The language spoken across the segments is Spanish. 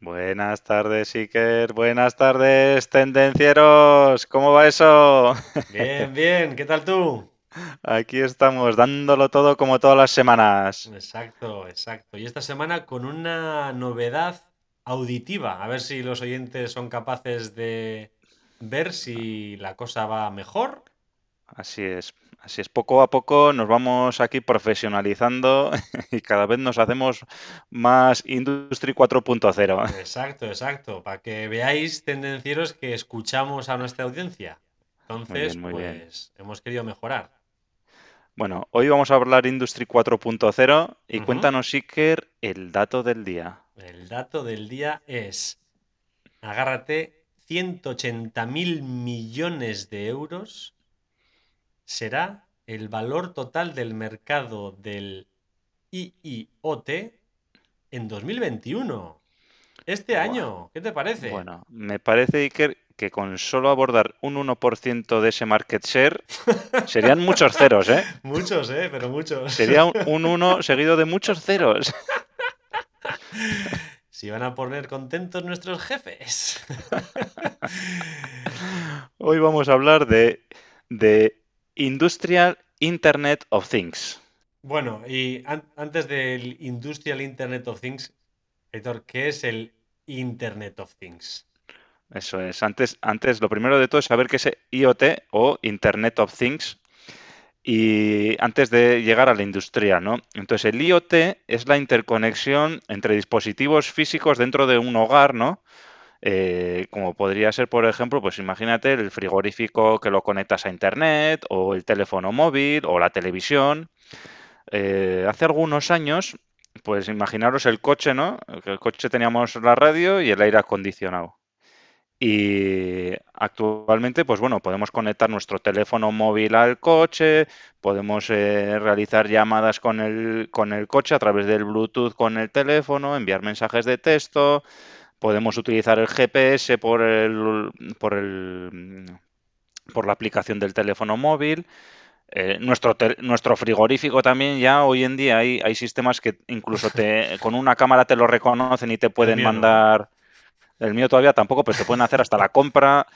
Buenas tardes, Iker. Buenas tardes, tendencieros. ¿Cómo va eso? Bien, bien, ¿qué tal tú? Aquí estamos, dándolo todo como todas las semanas. Exacto, exacto. Y esta semana con una novedad auditiva. A ver si los oyentes son capaces de ver si la cosa va mejor. Así es, así es. Poco a poco nos vamos aquí profesionalizando y cada vez nos hacemos más Industry 4.0. Exacto, exacto. Para que veáis, tendencieros, que escuchamos a nuestra audiencia. Entonces, bien, muy bien. pues hemos querido mejorar. Bueno, hoy vamos a hablar Industry 4.0 y cuéntanos, Iker, el dato del día. El dato del día es, agárrate, 180 mil millones de euros será el valor total del mercado del IIoT en 2021. Este año, ¿qué te parece? Bueno, me parece, Iker, que con solo abordar un 1% de ese market share serían muchos ceros, ¿eh? Muchos, ¿eh? Pero muchos. Sería un- un 1 seguido de muchos ceros. Si van a poner contentos nuestros jefes. Hoy vamos a hablar de, de Industrial Internet of Things. Bueno, y an- antes del Industrial Internet of Things, Héctor, ¿qué es el Internet of Things? Eso es. Antes, antes, lo primero de todo es saber qué es IoT o Internet of Things. Y antes de llegar a la industria, ¿no? Entonces, el IoT es la interconexión entre dispositivos físicos dentro de un hogar, ¿no? Eh, como podría ser, por ejemplo, pues imagínate el frigorífico que lo conectas a internet, o el teléfono móvil, o la televisión. Eh, hace algunos años, pues imaginaros el coche, ¿no? El coche teníamos la radio y el aire acondicionado. Y actualmente, pues bueno, podemos conectar nuestro teléfono móvil al coche, podemos eh, realizar llamadas con el, con el coche a través del Bluetooth con el teléfono, enviar mensajes de texto, podemos utilizar el GPS por el, por el, por la aplicación del teléfono móvil. Eh, nuestro, nuestro frigorífico también ya hoy en día hay, hay sistemas que incluso te, con una cámara te lo reconocen y te pueden no. mandar, el mío todavía tampoco, pero te pueden hacer hasta la compra.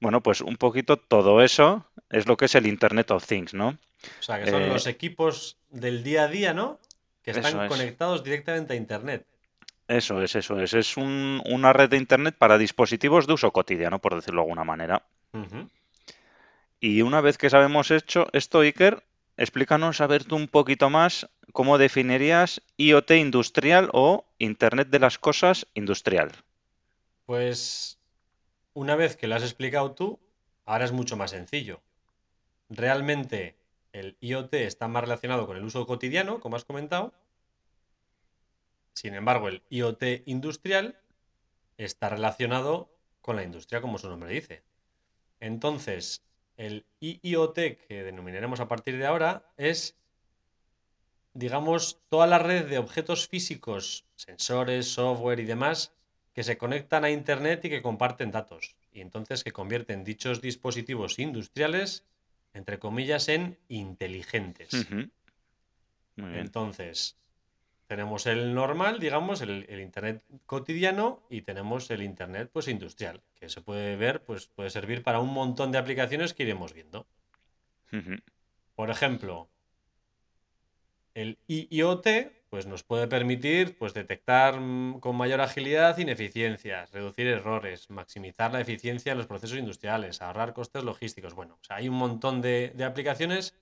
Bueno, pues un poquito todo eso es lo que es el Internet of Things, ¿no? O sea, que son Eh, los equipos del día a día, ¿no? Que están es. conectados directamente a Internet. Eso es, eso es. Es un- una red de Internet para dispositivos de uso cotidiano, por decirlo de alguna manera. Y una vez que sabemos hecho esto, Iker, explícanos a ver tú un poquito más cómo definirías IoT industrial o Internet de las cosas industrial. Pues una vez que lo has explicado tú, ahora es mucho más sencillo. Realmente el IoT está más relacionado con el uso cotidiano, como has comentado. Sin embargo, el IoT industrial está relacionado con la industria, como su nombre dice. Entonces, el IoT que denominaremos a partir de ahora es, digamos, toda la red de objetos físicos, sensores, software y demás que se conectan a Internet y que comparten datos. Y entonces que convierten dichos dispositivos industriales, entre comillas, en inteligentes. Ujú. Muy bien. Entonces, tenemos el normal, digamos, el, el Internet cotidiano y tenemos el Internet pues industrial, que se puede ver, pues puede servir para un montón de aplicaciones que iremos viendo. Por ejemplo, el IoT pues nos puede permitir pues, detectar mm, con mayor agilidad ineficiencias, reducir errores, maximizar la eficiencia de los procesos industriales, ahorrar costes logísticos. Bueno, o sea, hay un montón de, de aplicaciones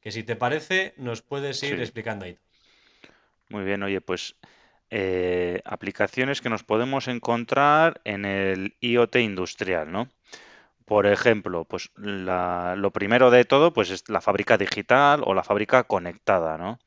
que si te parece nos puedes ir Sí. explicando ahí. Muy bien, oye, pues eh, aplicaciones que nos podemos encontrar en el IoT industrial, ¿no? Por ejemplo, pues la- lo primero de todo, pues es la fábrica digital o la fábrica conectada, ¿no?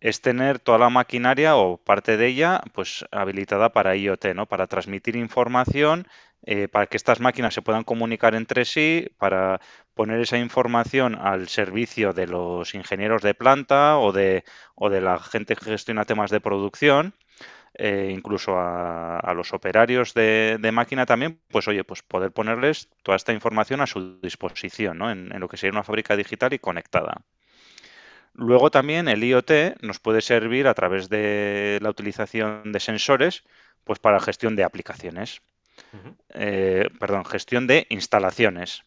Es tener toda la maquinaria o parte de ella, pues habilitada para IoT, ¿no? Para transmitir información eh, para que estas máquinas se puedan comunicar entre sí, para poner esa información al servicio de los ingenieros de planta o de, o de la gente que gestiona temas de producción. Eh, incluso a, los operarios de, máquina también, pues oye, pues poder ponerles toda esta información a su disposición, ¿no? en, lo que sería una fábrica digital y conectada. Luego también el IoT nos puede servir a través de la utilización de sensores, pues para gestión de aplicaciones. Eh, perdón, gestión de instalaciones.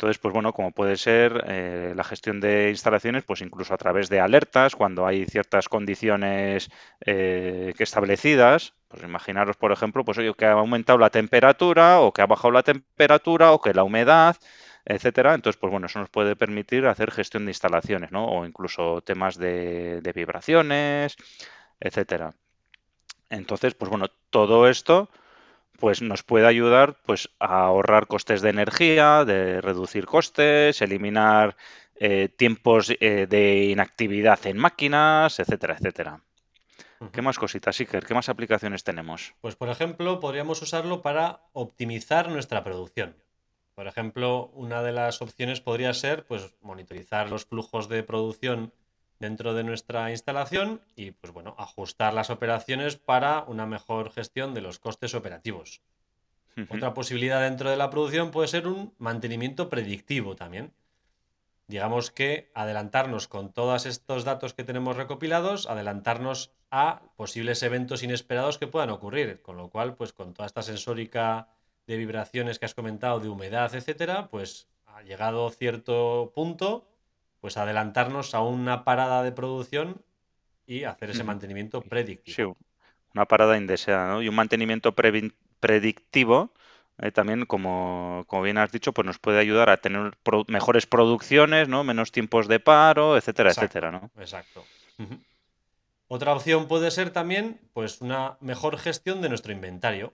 Entonces, pues bueno, como puede ser eh, la gestión de instalaciones, pues incluso a través de alertas, cuando hay ciertas condiciones eh, establecidas, pues imaginaros, por ejemplo, pues oye, que ha aumentado la temperatura o que ha bajado la temperatura o que la humedad, etcétera. Entonces, pues bueno, eso nos puede permitir hacer gestión de instalaciones, ¿no? O incluso temas de, de vibraciones, etcétera. Entonces, pues bueno, todo esto pues nos puede ayudar pues, a ahorrar costes de energía, de reducir costes, eliminar eh, tiempos eh, de inactividad en máquinas, etcétera, etcétera. ¿Qué más cositas, Iker? ¿Qué más aplicaciones tenemos? Pues, por ejemplo, podríamos usarlo para optimizar nuestra producción. Por ejemplo, una de las opciones podría ser pues, monitorizar los flujos de producción dentro de nuestra instalación y, pues bueno, ajustar las operaciones para una mejor gestión de los costes operativos. Otra posibilidad dentro de la producción puede ser un mantenimiento predictivo también. Digamos que adelantarnos con todos estos datos que tenemos recopilados, adelantarnos a posibles eventos inesperados que puedan ocurrir. Con lo cual, pues con toda esta sensórica de vibraciones que has comentado, de humedad, etcétera, pues ha llegado cierto punto, pues adelantarnos a una parada de producción y hacer ese mantenimiento predictivo. Sí, una parada indeseada, ¿no? Y un mantenimiento predictivo eh, también, como, bien has dicho, pues nos puede ayudar a tener mejores producciones, ¿no? Menos tiempos de paro, etcétera, etcétera, ¿no? Exacto. Otra opción puede ser también, pues, una mejor gestión de nuestro inventario.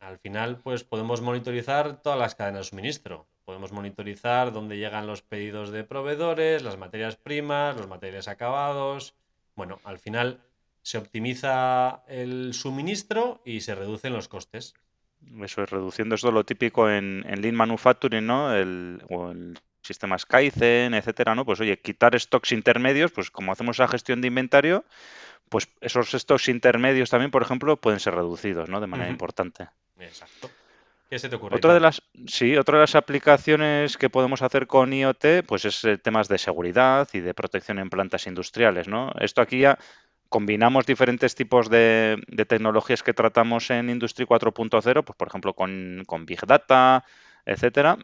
Al final, pues podemos monitorizar todas las cadenas de suministro. Podemos monitorizar dónde llegan los pedidos de proveedores, las materias primas, los materiales acabados. Bueno, al final se optimiza el suministro y se reducen los costes. Eso es, reduciendo esto lo típico en, Lean Manufacturing, ¿no? El, o en sistemas Kaizen, etcétera, ¿no? Pues oye, quitar stocks intermedios, pues como hacemos esa gestión de inventario, pues esos stocks intermedios también, por ejemplo, pueden ser reducidos, ¿no? De manera importante. Exacto. ¿Qué se te ocurre? Otra de las, sí, otra de las aplicaciones que podemos hacer con IoT, pues es eh, temas de seguridad y de protección en plantas industriales, ¿no? Esto aquí ya combinamos diferentes tipos de, tecnologías que tratamos en Industry 4.0, pues por ejemplo con, Big Data, etcétera,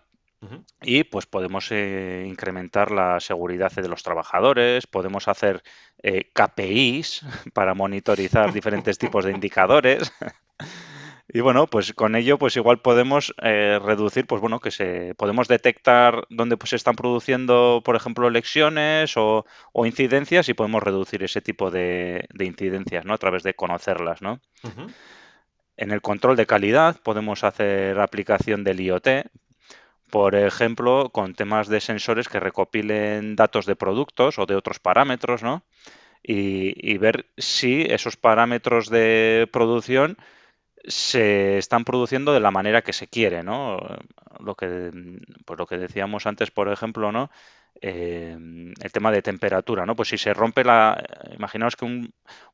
y pues podemos eh, incrementar la seguridad de los trabajadores, podemos hacer eh, KPIs para monitorizar diferentes tipos de indicadores. Y bueno, pues con ello, pues igual podemos eh, reducir, pues bueno, que se podemos detectar dónde pues se están produciendo, por ejemplo, lecciones o, incidencias y podemos reducir ese tipo de, incidencias, ¿no? A través de conocerlas, ¿no? En el control de calidad podemos hacer aplicación del IoT, por ejemplo, con temas de sensores que recopilen datos de productos o de otros parámetros, ¿no? Y, y ver si esos parámetros de producción se están produciendo de la manera que se quiere, ¿no? Lo que, pues lo que decíamos antes, por ejemplo, ¿no? Eh, el tema de temperatura, ¿no? Pues si se rompe la, imaginaos que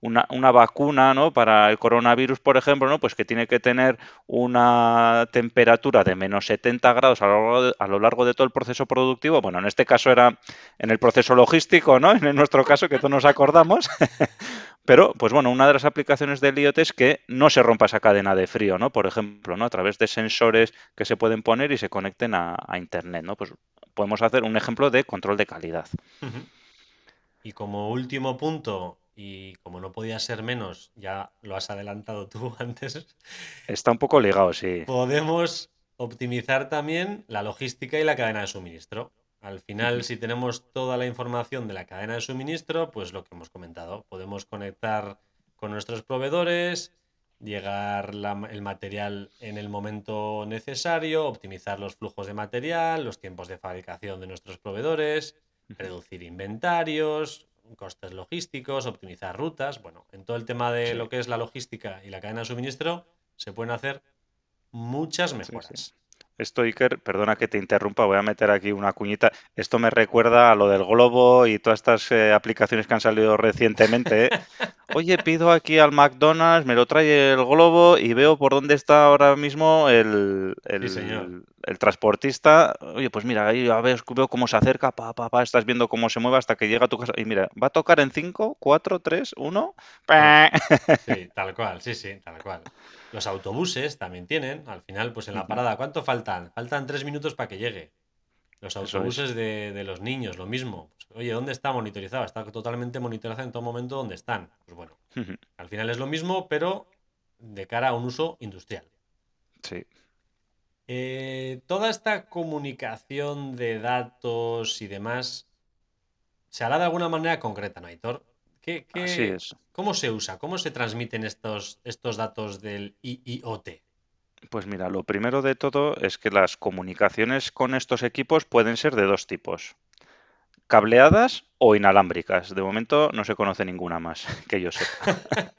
una, una, vacuna, ¿no? Para el coronavirus, por ejemplo, ¿no? Pues que tiene que tener una temperatura de menos 70 grados a lo, largo de, a todo el proceso productivo. Bueno, en este caso era en el proceso logístico, ¿no? En nuestro caso, que todos nos acordamos. Pero, pues bueno, una de las aplicaciones del IoT es que no se rompa esa cadena de frío, ¿no? Por ejemplo, ¿no? A través de sensores que se pueden poner y se conecten a, Internet, ¿no? Pues podemos hacer un ejemplo de control de calidad. Y como último punto, y como no podía ser menos, ya lo has adelantado tú antes. Está un poco ligado, sí. Podemos optimizar también la logística y la cadena de suministro. Al final, si tenemos toda la información de la cadena de suministro, pues lo que hemos comentado, podemos conectar con nuestros proveedores, llegar el material en el momento necesario, optimizar los flujos de material, los tiempos de fabricación de nuestros proveedores, reducir inventarios, costes logísticos, optimizar rutas. Bueno, en todo el tema de lo que es la logística y la cadena de suministro se pueden hacer muchas Sí, mejoras. sí. Esto, Iker, perdona que te interrumpa, voy a meter aquí una cuñita. Esto me recuerda a lo del globo y todas estas eh, aplicaciones que han salido recientemente. ¿eh? Oye, pido aquí al McDonald's, me lo trae el globo y veo por dónde está ahora mismo el, Sí, el- el transportista. Oye, pues mira, ahí a ver, veo cómo se acerca, pa, pa, pa, estás viendo cómo se mueve hasta que llega a tu casa. Y mira, va a tocar en 5, 4, 3, 1. Bueno, sí, tal cual, sí, sí, tal cual. Los autobuses también tienen, al final, pues en la parada, ¿cuánto faltan? Faltan tres minutos para que llegue. Los es. autobuses de, de los niños, lo mismo. Pues, oye, ¿dónde está monitorizado? Está totalmente monitorizado en todo momento dónde están. Pues bueno, al final es lo mismo, pero de cara a un uso industrial. Sí. Eh, toda esta comunicación de datos y demás se hará de alguna manera concreta, ¿no, Aitor? ¿Qué, qué- Así es. ¿Cómo se usa? ¿Cómo se transmiten estos, estos datos del IIoT? Pues mira, lo primero de todo es que las comunicaciones con estos equipos pueden ser de dos tipos, cableadas o inalámbricas. De momento no se conoce ninguna más, que yo sepa.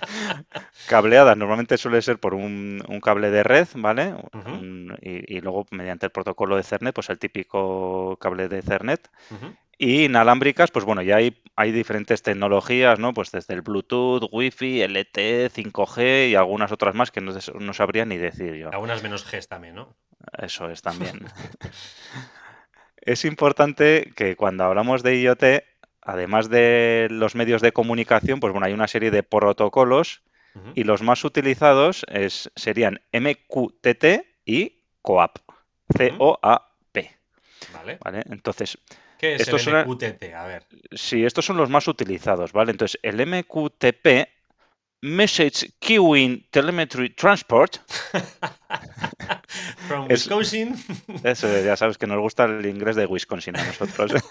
Cableadas normalmente suele ser por un, un cable de red, ¿vale? Un- y, y luego mediante el protocolo de Ethernet, pues el típico cable de Ethernet. Y inalámbricas, pues bueno, ya hay, hay diferentes tecnologías, ¿no? Pues desde el Bluetooth, Wi-Fi, LTE, 5G y algunas otras más que no, no sabría ni decir yo. Algunas menos Gs también, ¿no? Eso es también. Es importante que cuando hablamos de IoT, además de los medios de comunicación, pues bueno, hay una serie de protocolos y los más utilizados es, serían MQTT y COAP. C-O-A-P, Vale. ¿vale? Entonces, ¿Qué es estos el son-? A ver. Sí, estos son los más utilizados, ¿vale? Entonces, el MQTP, Message Queuing Telemetry Transport, From Es- Wisconsin. eso ya sabes que nos gusta el inglés de Wisconsin a nosotros.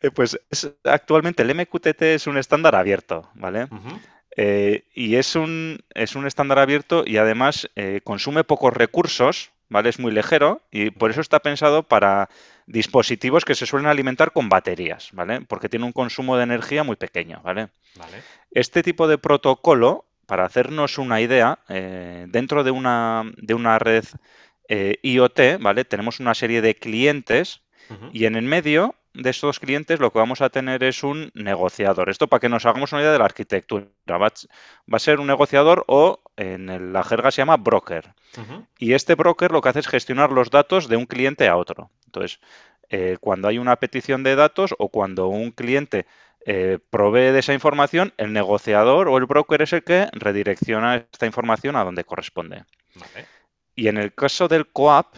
Eh, Pues es- actualmente el MQTT es un estándar abierto, ¿vale? Eh, y es un, es un estándar abierto y además eh, consume pocos recursos, ¿vale? Es muy ligero y por eso está pensado para dispositivos que se suelen alimentar con baterías, ¿vale? Porque tiene un consumo de energía muy pequeño, ¿vale? Vale. Este tipo de protocolo, para hacernos una idea, eh, dentro de una, de una red eh, IoT, ¿vale? Tenemos una serie de clientes y en el medio de estos clientes lo que vamos a tener es un negociador. Esto para que nos hagamos una idea de la arquitectura. Va a, ser un negociador o en la jerga se llama broker. Y este broker lo que hace es gestionar los datos de un cliente a otro. Entonces, eh, cuando hay una petición de datos o cuando un cliente eh, provee de esa información, el negociador o el broker es el que redirecciona esta información a donde corresponde. Vale. Y en el caso del COAP,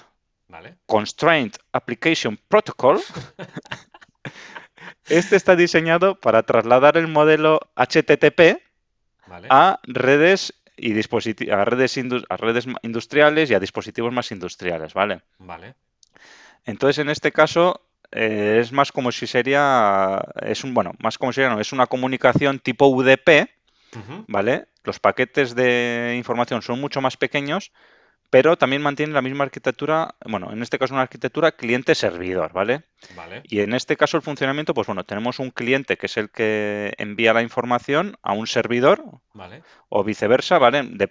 Vale. Constraint Application Protocol, este está diseñado para trasladar el modelo HTTP Vale. a redes y a redes, a redes industriales y a dispositivos más industriales, ¿vale? Vale. Entonces, en este caso, eh, es más como si sería, es un, bueno, más como si sería, no, es una comunicación tipo UDP. ¿vale? Los paquetes de información son mucho más pequeños, pero también mantienen la misma arquitectura, bueno, en este caso una arquitectura cliente-servidor, ¿vale? Vale. Y en este caso el funcionamiento, pues bueno, tenemos un cliente que es el que envía la información a un servidor Vale. o viceversa, ¿vale? De-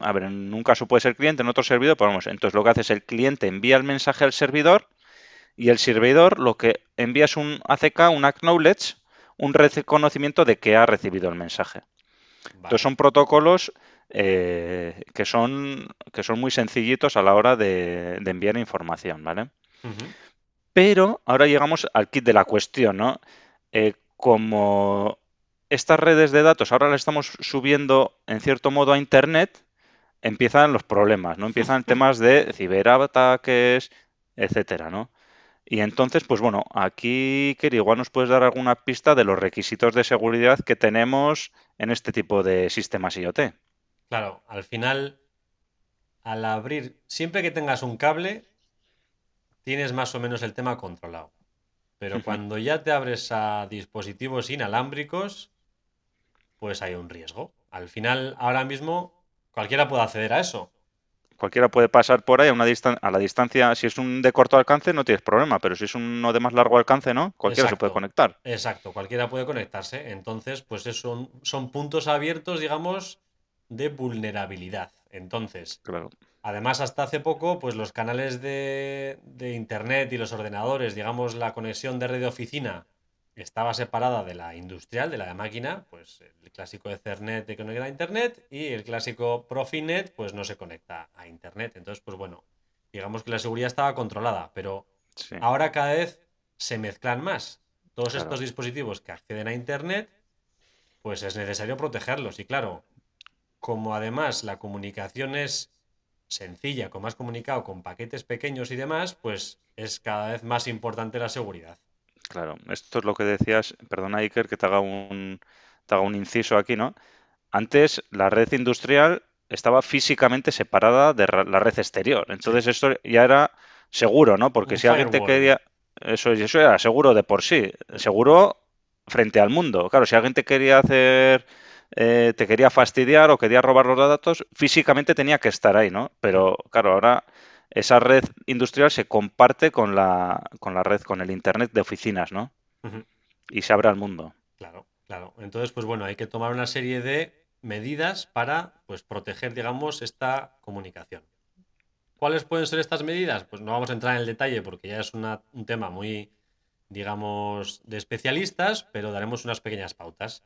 a ver, en un caso puede ser cliente, en otro servidor, pero vamos, entonces lo que hace es el cliente envía el mensaje al servidor y el servidor lo que envía es un ACK, un acknowledge, un reconocimiento de que ha recibido el mensaje. Vale. Entonces son protocolos eh, que, son, que son muy sencillitos a la hora de, de enviar información, ¿vale? Pero ahora llegamos al kit de la cuestión, ¿no? Eh, como estas redes de datos ahora las estamos subiendo en cierto modo a Internet, empiezan los problemas, ¿no? Empiezan temas de ciberataques, etcétera, ¿no? Y entonces, pues bueno, aquí, Keri, igual nos puedes dar alguna pista de los requisitos de seguridad que tenemos en este tipo de sistemas IoT. Claro, al final, al abrir, siempre que tengas un cable, tienes más o menos el tema controlado. Pero cuando ya te abres a dispositivos inalámbricos, pues hay un riesgo. Al final, ahora mismo, cualquiera puede acceder a eso. Cualquiera puede pasar por ahí a, una distan- a la distancia, si es un de corto alcance no tienes problema, pero si es uno de más largo alcance, ¿no? Cualquiera se puede conectar. Exacto, cualquiera puede conectarse. Entonces, pues es- son, son puntos abiertos, digamos, de vulnerabilidad. Entonces, Claro. además hasta hace poco, pues los canales de, de internet y los ordenadores, digamos, la conexión de red de oficina estaba separada de la industrial, de la de máquina, pues el clásico Ethernet que conecta a Internet y el clásico Profinet pues no se conecta a Internet. Entonces, pues bueno, digamos que la seguridad estaba controlada, pero Sí. ahora cada vez se mezclan más. Todos Claro. estos dispositivos que acceden a Internet, pues es necesario protegerlos. Y claro, como además la comunicación es sencilla, con más comunicado, con paquetes pequeños y demás, pues es cada vez más importante la seguridad. Claro, esto es lo que decías, perdona Iker, que te haga un, te haga un inciso aquí, ¿no? Antes la red industrial estaba físicamente separada de la red exterior, entonces esto ya era seguro, ¿no? Porque Un si alguien te quería, eso, eso era seguro de por sí, seguro frente al mundo. Claro, si alguien te quería hacer, eh, te quería fastidiar o quería robar los datos, físicamente tenía que estar ahí, ¿no? Pero claro, ahora esa red industrial se comparte con la, con la red, con el Internet de oficinas, ¿no? Y se abre al mundo. Claro, claro. Entonces, pues bueno, hay que tomar una serie de medidas para pues, proteger, digamos, esta comunicación. ¿Cuáles pueden ser estas medidas? Pues no vamos a entrar en el detalle porque ya es una- un tema muy, digamos, de especialistas, pero daremos unas pequeñas pautas.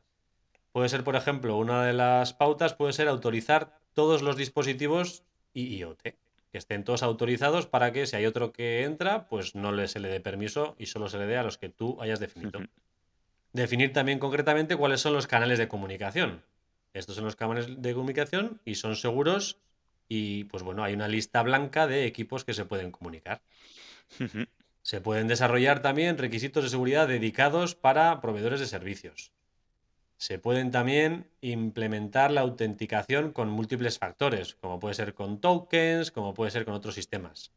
Puede ser, por ejemplo, una de las pautas puede ser autorizar todos los dispositivos IoT, que estén todos autorizados para que si hay otro que entra, pues no le, se le dé permiso y solo se le dé a los que tú hayas definido. Definir también concretamente cuáles son los canales de comunicación. Estos son los canales de comunicación y son seguros y pues bueno, hay una lista blanca de equipos que se pueden comunicar. Se pueden desarrollar también requisitos de seguridad dedicados para proveedores de servicios. Se pueden también implementar la autenticación con múltiples factores, como puede ser con tokens, como puede ser con otros sistemas.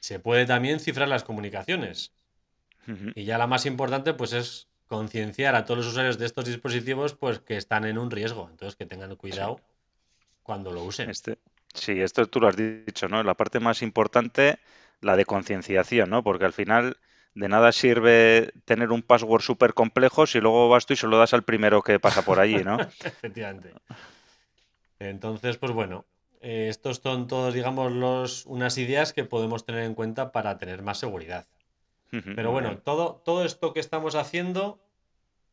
Se puede también cifrar las comunicaciones. Y ya la más importante, pues es concienciar a todos los usuarios de estos dispositivos, pues que están en un riesgo. Entonces, que tengan cuidado cuando lo usen. Este, sí, esto tú lo has dicho, ¿no? La parte más importante, la de concienciación, ¿no? Porque al final de nada sirve tener un password súper complejo si luego vas tú y se lo das al primero que pasa por allí, ¿no? Efectivamente. Entonces, pues bueno, eh, estos son todos, digamos, los, unas ideas que podemos tener en cuenta para tener más seguridad. Pero bueno, todo, todo esto que estamos haciendo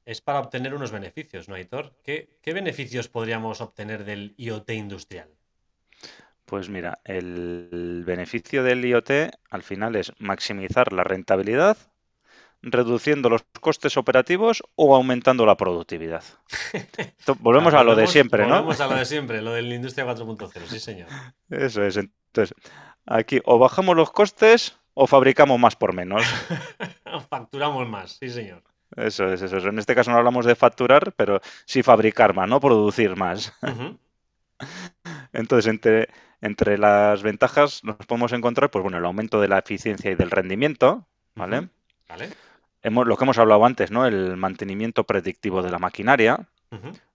es para obtener unos beneficios, ¿no, Aitor? ¿Qué, qué beneficios podríamos obtener del IoT industrial? Pues mira, el beneficio del IoT al final es maximizar la rentabilidad, reduciendo los costes operativos o aumentando la productividad. Volvemos a lo de siempre, ¿no? Volvemos a lo de siempre, lo de la industria 4.0, sí, señor. Eso es. Entonces, aquí o bajamos los costes o fabricamos más por menos. Facturamos más, sí, señor. Eso es, eso es. En este caso no hablamos de facturar, pero sí fabricar más, no producir más. Entonces, entre, entre las ventajas nos podemos encontrar, pues bueno, el aumento de la eficiencia y del rendimiento, ¿vale? ¿Vale? Hemos, lo que hemos hablado antes, ¿no? El mantenimiento predictivo de la maquinaria,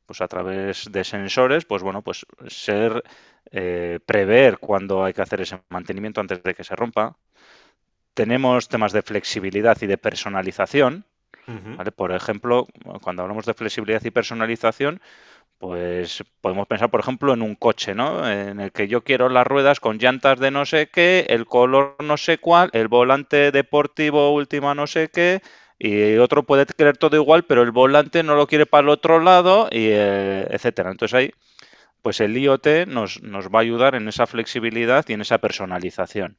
pues a través de sensores, pues bueno, pues ser, eh, prever cuándo hay que hacer ese mantenimiento antes de que se rompa. Tenemos temas de flexibilidad y de personalización. ¿vale? Por ejemplo, cuando hablamos de flexibilidad y personalización, pues podemos pensar, por ejemplo, en un coche, ¿no? En el que yo quiero las ruedas con llantas de no sé qué, el color no sé cuál, el volante deportivo última no sé qué, y otro puede querer todo igual, pero el volante no lo quiere para el otro lado, y eh, etcétera. Entonces ahí, pues el IoT nos, nos va a ayudar en esa flexibilidad y en esa personalización.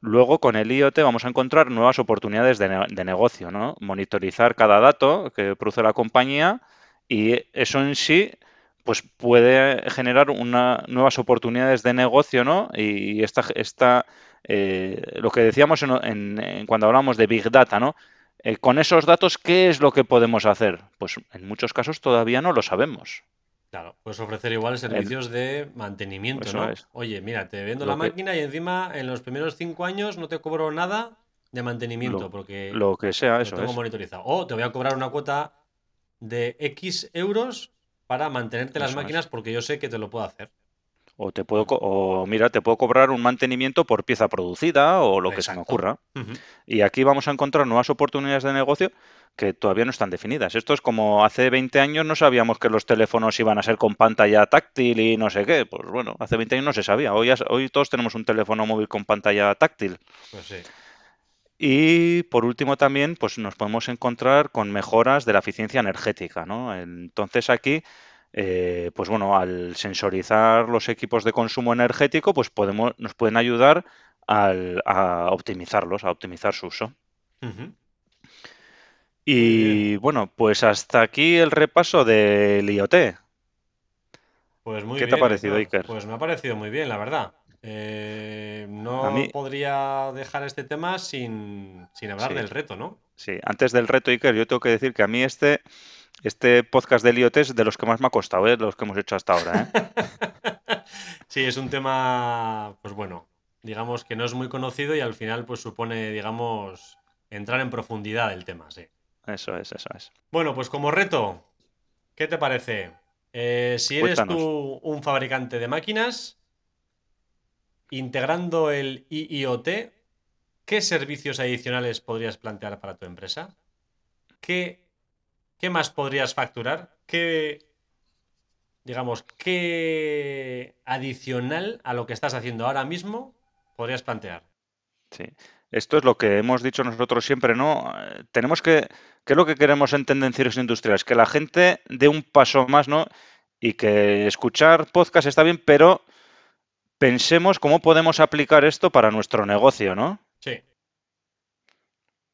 Luego, con el IoT vamos a encontrar nuevas oportunidades de, de negocio, ¿no? Monitorizar cada dato que produce la compañía y eso en sí, pues puede generar una, nuevas oportunidades de negocio, ¿no? Y esta, esta eh, lo que decíamos en, en- en cuando hablamos de Big Data, ¿no? Eh, con esos datos, ¿qué es lo que podemos hacer? Pues en muchos casos todavía no lo sabemos. Claro, puedes ofrecer igual servicios de mantenimiento, Eso ¿no? es. Oye, mira, te vendo Lo la que- máquina y encima en los primeros cinco años no te cobro nada de mantenimiento Lo- porque Lo que sea, lo eso tengo es. monitorizado. O te voy a cobrar una cuota de X euros para mantenerte las es. máquinas porque yo sé que te lo puedo hacer. O te puedo, o mira, te puedo cobrar un mantenimiento por pieza producida o lo que se me ocurra. Y aquí vamos a encontrar nuevas oportunidades de negocio que todavía no están definidas. Esto es como hace 20 años no sabíamos que los teléfonos iban a ser con pantalla táctil y no sé qué. Pues bueno, hace 20 años no se sabía. Hoy, hoy todos tenemos un teléfono móvil con pantalla táctil. Pues sí. Y por último también, pues nos podemos encontrar con mejoras de la eficiencia energética, ¿no? Entonces aquí eh, pues bueno, al sensorizar los equipos de consumo energético, pues podemos, nos pueden ayudar a optimizarlos, a optimizar su uso. Y bueno, pues hasta aquí el repaso del IoT. Pues muy ¿Qué te ha parecido, Iker? Pues me ha parecido muy bien, la verdad. Eh, no podría dejar este tema sin, hablar del reto, ¿no? Sí, antes del reto, Iker, yo tengo que decir que a mí este este podcast del IoT es de los que más me ha costado, ¿eh? de los que hemos hecho hasta ahora. ¿eh? sí, es un tema, pues bueno, digamos que no es muy conocido y al final pues supone, digamos, entrar en profundidad del tema, sí. Eso es, eso es. Bueno, pues como reto, ¿qué te parece? Eh, si eres tú un fabricante de máquinas, integrando el IoT, ¿qué servicios adicionales podrías plantear para tu empresa? ¿Qué ¿Qué más podrías facturar? ¿Qué, digamos, qué adicional a lo que estás haciendo ahora mismo podrías plantear? Sí. Esto es lo que hemos dicho nosotros siempre, ¿no? Eh, tenemos que, ¿qué es lo que queremos en tendencias industriales? Que la gente dé un paso más, ¿no? Y que escuchar podcast está bien, pero pensemos cómo podemos aplicar esto para nuestro negocio, ¿no? Sí.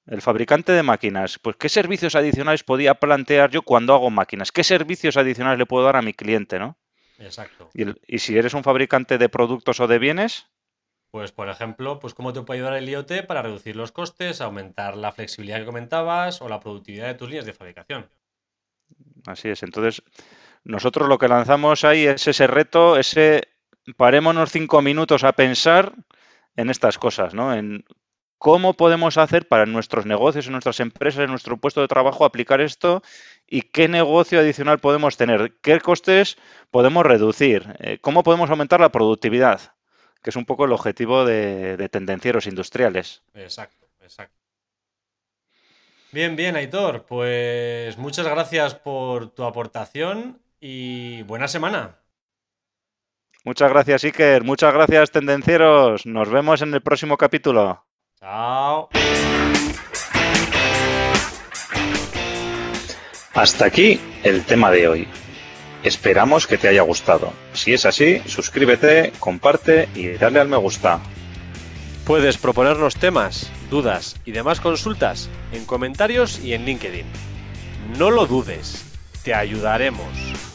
El fabricante de máquinas, pues ¿qué servicios adicionales podía plantear yo cuando hago máquinas? ¿Qué servicios adicionales le puedo dar a mi cliente, no? Exacto. Y, si eres un fabricante de productos o de bienes, pues, por ejemplo, pues cómo te puede ayudar el IoT para reducir los costes, aumentar la flexibilidad que comentabas o la productividad de tus líneas de fabricación. Así es. Entonces, nosotros lo que lanzamos ahí es ese reto, ese parémonos cinco minutos a pensar en estas cosas, ¿no? En ¿Cómo podemos hacer para nuestros negocios, en nuestras empresas, en nuestro puesto de trabajo aplicar esto? ¿Y qué negocio adicional podemos tener? ¿Qué costes podemos reducir? Eh, ¿Cómo podemos aumentar la productividad? Que es un poco el objetivo de, tendencieros industriales. Exacto, exacto. Bien, bien, Aitor. Pues muchas gracias por tu aportación y buena semana. Muchas gracias, Iker. Muchas gracias, tendencieros. Nos vemos en el próximo capítulo. Chao. Hasta aquí el tema de hoy. Esperamos que te haya gustado. Si es así, suscríbete, comparte y dale al me gusta. Puedes proponernos temas, dudas y demás consultas en comentarios y en LinkedIn. No lo dudes, te ayudaremos.